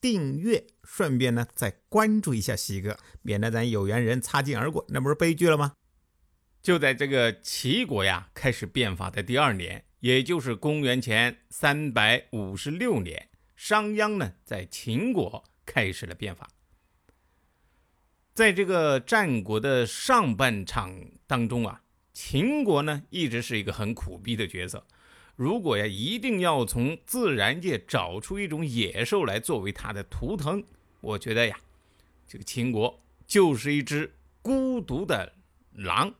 订阅。顺便呢，再关注一下西哥，免得咱有缘人擦肩而过，那不是悲剧了吗？就在这个齐国呀开始变法的第二年，也就是公元前三百五十六年，商鞅呢在秦国开始了变法。在这个战国的上半场当中啊，秦国呢一直是一个很苦逼的角色。如果呀一定要从自然界找出一种野兽来作为它的图腾。我觉得呀，这个秦国就是一只孤独的狼，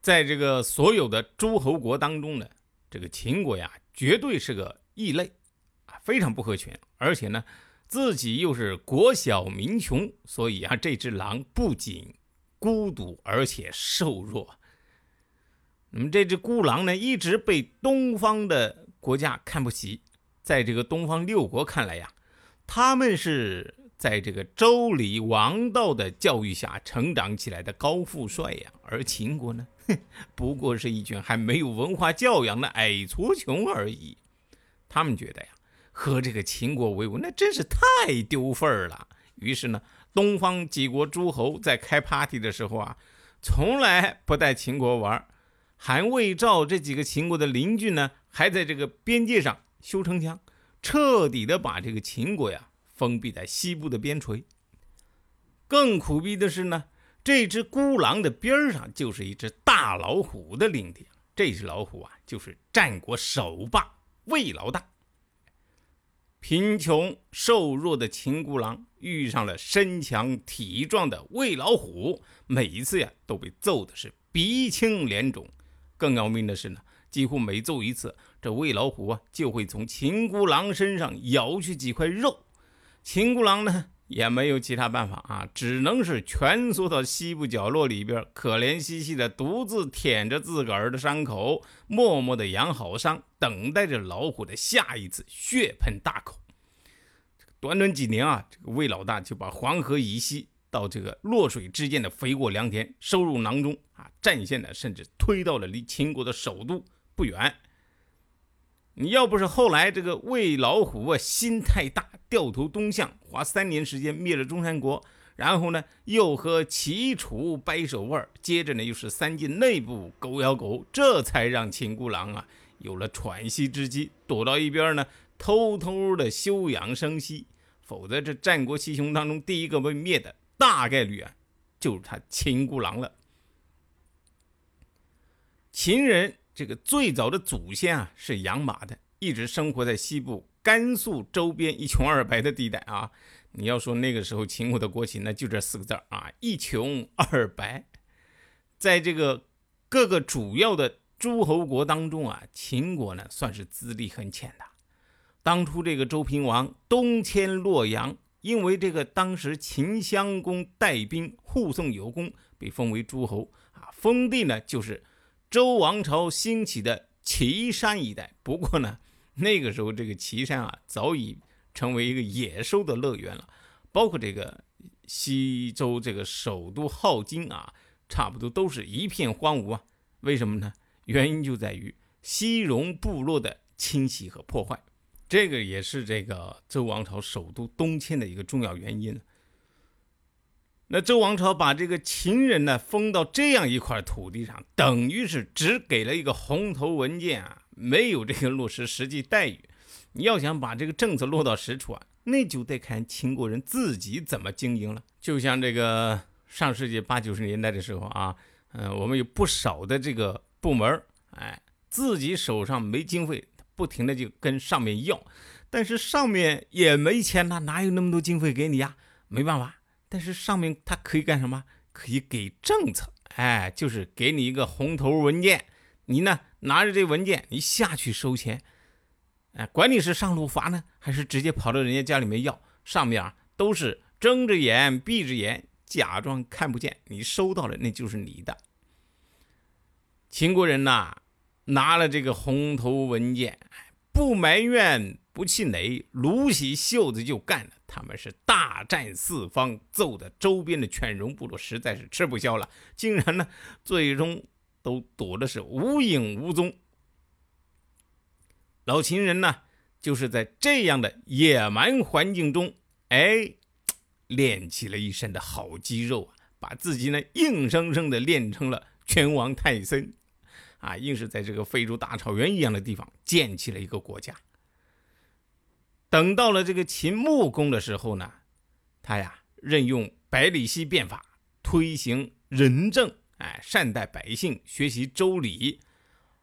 在这个所有的诸侯国当中呢，这个秦国呀，绝对是个异类啊，非常不合群。而且呢，自己又是国小民穷，所以啊，这只狼不仅孤独，而且瘦弱。那么这只孤狼呢，一直被东方的国家看不起，在这个东方六国看来呀，他们是。在这个周礼王道的教育下成长起来的高富帅呀，而秦国呢，哼，不过是一群还没有文化教养的矮矬穷而已。他们觉得呀，和这个秦国为伍，那真是太丢份儿了。于是呢，东方几国诸侯在开 party 的时候啊，从来不带秦国玩。韩、魏、赵这几个秦国的邻居呢，还在这个边界上修城墙，彻底的把这个秦国呀。封闭在西部的边陲。更苦逼的是呢，这只孤狼的边上就是一只大老虎的领地。这只老虎啊，就是战国首霸魏老大。贫穷瘦弱的秦孤狼遇上了身强体壮的魏老虎，每一次呀都被揍的是鼻青脸肿。更要命的是呢，几乎每揍一次，这魏老虎啊就会从秦孤狼身上咬去几块肉。秦孤狼呢也没有其他办法啊，只能是蜷缩到西部角落里边，可怜兮兮的独自舔着自个儿的伤口，默默的养好伤，等待着老虎的下一次血盆大口。短短几年啊，这个魏老大就把黄河以西到这个洛水之间的肥沃良田收入囊中啊，战线呢甚至推到了离秦国的首都不远。你要不是后来这个魏老虎啊心太大，掉头东向，花三年时间灭了中山国，然后呢又和齐楚掰手腕，接着呢又是三晋内部狗咬狗，这才让秦孤狼啊有了喘息之机，躲到一边呢偷偷的休养生息。否则这战国七雄当中第一个被灭的大概率啊就是他秦孤狼了。秦人。这个最早的祖先啊是养马的，一直生活在西部甘肃周边一穷二白的地带啊。你要说那个时候秦国的国情，那就这四个字啊：一穷二白。在这个各个主要的诸侯国当中啊，秦国呢算是资历很浅的。当初这个周平王东迁洛阳，因为这个当时秦襄公带兵护送有功，被封为诸侯啊，封地呢就是。周王朝兴起的岐山一带，不过呢，那个时候这个岐山啊，早已成为一个野兽的乐园了。包括这个西周这个首都镐京啊，差不多都是一片荒芜啊。为什么呢？原因就在于西戎部落的侵袭和破坏，这个也是这个周王朝首都东迁的一个重要原因。那周王朝把这个秦人呢封到这样一块土地上，等于是只给了一个红头文件啊，没有这个落实实际待遇。你要想把这个政策落到实处啊，那就得看秦国人自己怎么经营了。就像这个上世纪八九十年代的时候啊，嗯，我们有不少的这个部门哎，自己手上没经费，不停的就跟上面要，但是上面也没钱呐，哪有那么多经费给你呀？没办法。但是上面他可以干什么？可以给政策，哎，就是给你一个红头文件，你呢拿着这文件，你下去收钱，哎，管你是上路罚呢，还是直接跑到人家家里面要，上面啊都是睁着眼闭着眼，假装看不见，你收到了那就是你的。秦国人呐，拿了这个红头文件，不埋怨，不气馁，撸起袖子就干了。他们是大战四方，揍的周边的犬戎部落实在是吃不消了，竟然呢，最终都躲的是无影无踪。老秦人呢，就是在这样的野蛮环境中，哎，练起了一身的好肌肉啊，把自己呢硬生生的练成了拳王泰森。啊，硬是在这个非洲大草原一样的地方建起了一个国家。等到了这个秦穆公的时候呢，他呀任用百里奚变法，推行仁政，哎，善待百姓，学习周礼。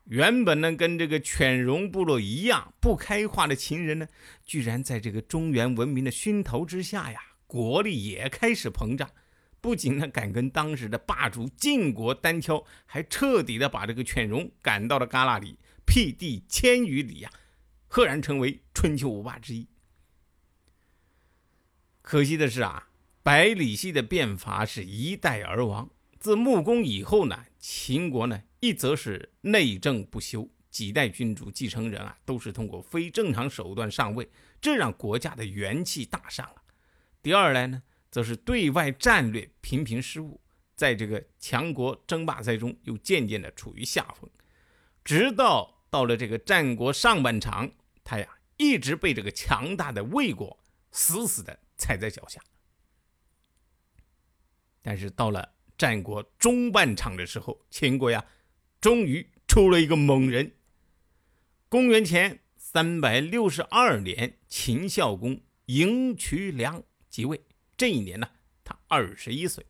原本呢跟这个犬戎部落一样不开化的秦人呢，居然在这个中原文明的熏陶之下呀，国力也开始膨胀。不仅呢敢跟当时的霸主晋国单挑，还彻底的把这个犬戎赶到了旮旯里，辟地千余里呀，赫然成为春秋五霸之一。可惜的是啊，百里奚的变法是一代而亡。自穆公以后呢，秦国呢一则是内政不修，几代君主继承人啊都是通过非正常手段上位，这让国家的元气大伤啊。第二来呢。则是对外战略频频失误，在这个强国争霸赛中又渐渐的处于下风，直到到了这个战国上半场，他呀一直被这个强大的魏国死死的踩在脚下。但是到了战国中半场的时候，秦国呀终于出了一个猛人。公元前三百六十二年，秦孝公赢渠梁即位。这一年呢，他二十一岁。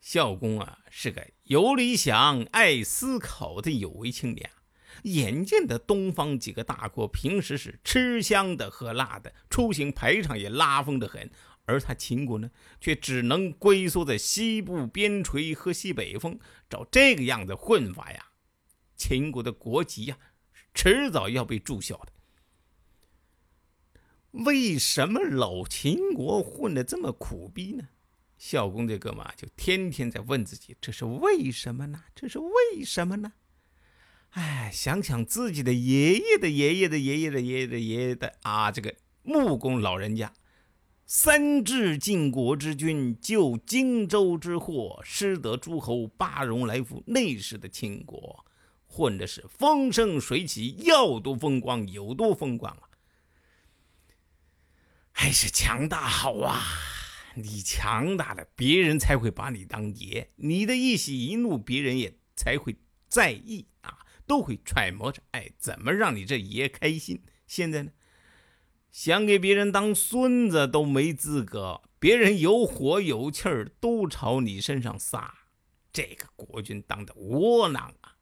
孝公啊，是个有理想、爱思考的有为青年。眼见的东方几个大国平时是吃香的喝辣的，出行排场也拉风的很，而他秦国呢，却只能龟缩在西部边陲喝西北风。照这个样子混法呀，秦国的国籍呀，迟早要被注销的。为什么老秦国混得这么苦逼呢？孝公这哥们就天天在问自己：这是为什么呢？这是为什么呢？哎，想想自己的爷爷的爷爷的爷爷的爷爷的爷爷的啊，这个穆公老人家，三治晋国之君，救荆州之祸，失得诸侯八荣来福。那时的秦国混的是风生水起，要多风光有多风光啊！还是强大好啊！你强大了，别人才会把你当爷。你的一喜一怒，别人也才会在意啊，都会揣摩着，哎，怎么让你这爷开心？现在呢，想给别人当孙子都没资格，别人有火有气儿都朝你身上撒，这个国君当的窝囊啊！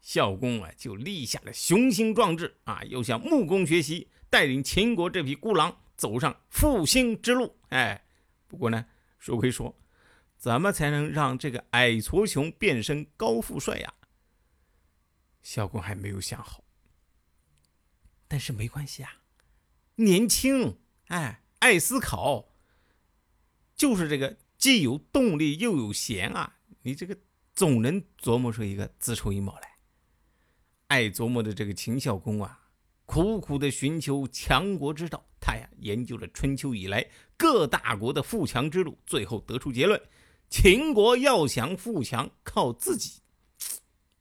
孝公啊，就立下了雄心壮志啊，又向穆公学习。带领秦国这匹孤狼走上复兴之路。哎，不过呢，说归说，怎么才能让这个矮矬穷变身高富帅呀？孝公还没有想好。但是没关系啊，年轻，哎，爱思考，就是这个既有动力又有闲啊，你这个总能琢磨出一个自筹一谋来。爱琢磨的这个秦孝公啊。苦苦的寻求强国之道，他呀研究了春秋以来各大国的富强之路，最后得出结论：秦国要想富强，靠自己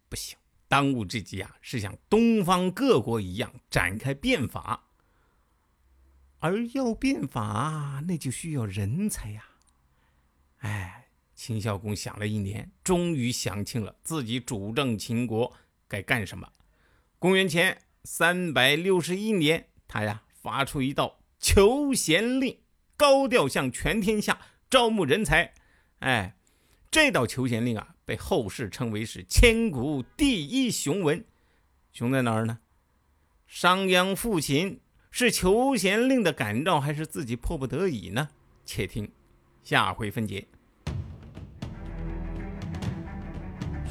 不行。当务之急啊，是像东方各国一样展开变法，而要变法，那就需要人才呀。哎，秦孝公想了一年，终于想清了自己主政秦国该干什么。公元前。三百六十一年，他呀发出一道求贤令，高调向全天下招募人才。哎，这道求贤令啊，被后世称为是千古第一雄文。雄在哪儿呢？商鞅复秦是求贤令的感召，还是自己迫不得已呢？且听下回分解。